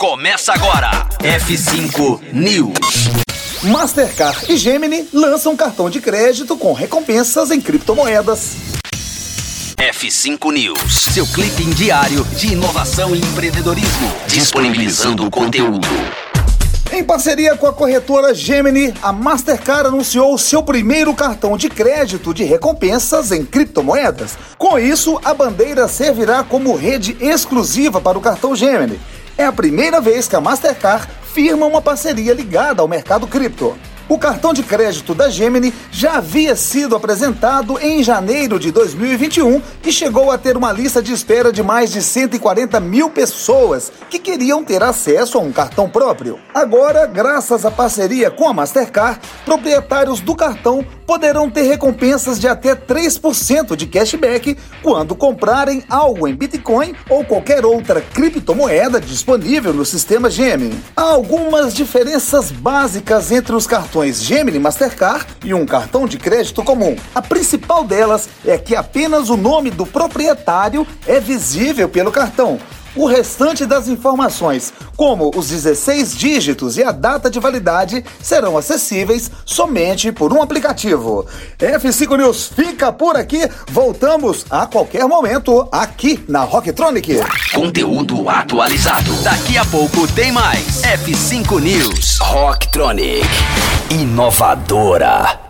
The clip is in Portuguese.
Começa agora. F5 News. Mastercard e Gemini lançam cartão de crédito com recompensas em criptomoedas. F5 News, seu clipe diário de inovação e empreendedorismo, disponibilizando o conteúdo. Em parceria com a corretora Gemini, a Mastercard anunciou seu primeiro cartão de crédito de recompensas em criptomoedas. Com isso, a bandeira servirá como rede exclusiva para o cartão Gemini. É a primeira vez que a Mastercard firma uma parceria ligada ao mercado cripto. O cartão de crédito da Gemini já havia sido apresentado em janeiro de 2021 e chegou a ter uma lista de espera de mais de 140 mil pessoas que queriam ter acesso a um cartão próprio. Agora, graças à parceria com a Mastercard, proprietários do cartão poderão ter recompensas de até 3% de cashback quando comprarem algo em Bitcoin ou qualquer outra criptomoeda disponível no sistema Gemini. Há algumas diferenças básicas entre os cartões Gemini Mastercard e um cartão de crédito comum. A principal delas é que apenas o nome do proprietário é visível pelo cartão. O restante das informações, como os 16 dígitos e a data de validade, serão acessíveis somente por um aplicativo. F5 News fica por aqui. Voltamos a qualquer momento aqui na Rocktronic. Conteúdo atualizado. Daqui a pouco tem mais. F5 News. Rocktronic. Inovadora.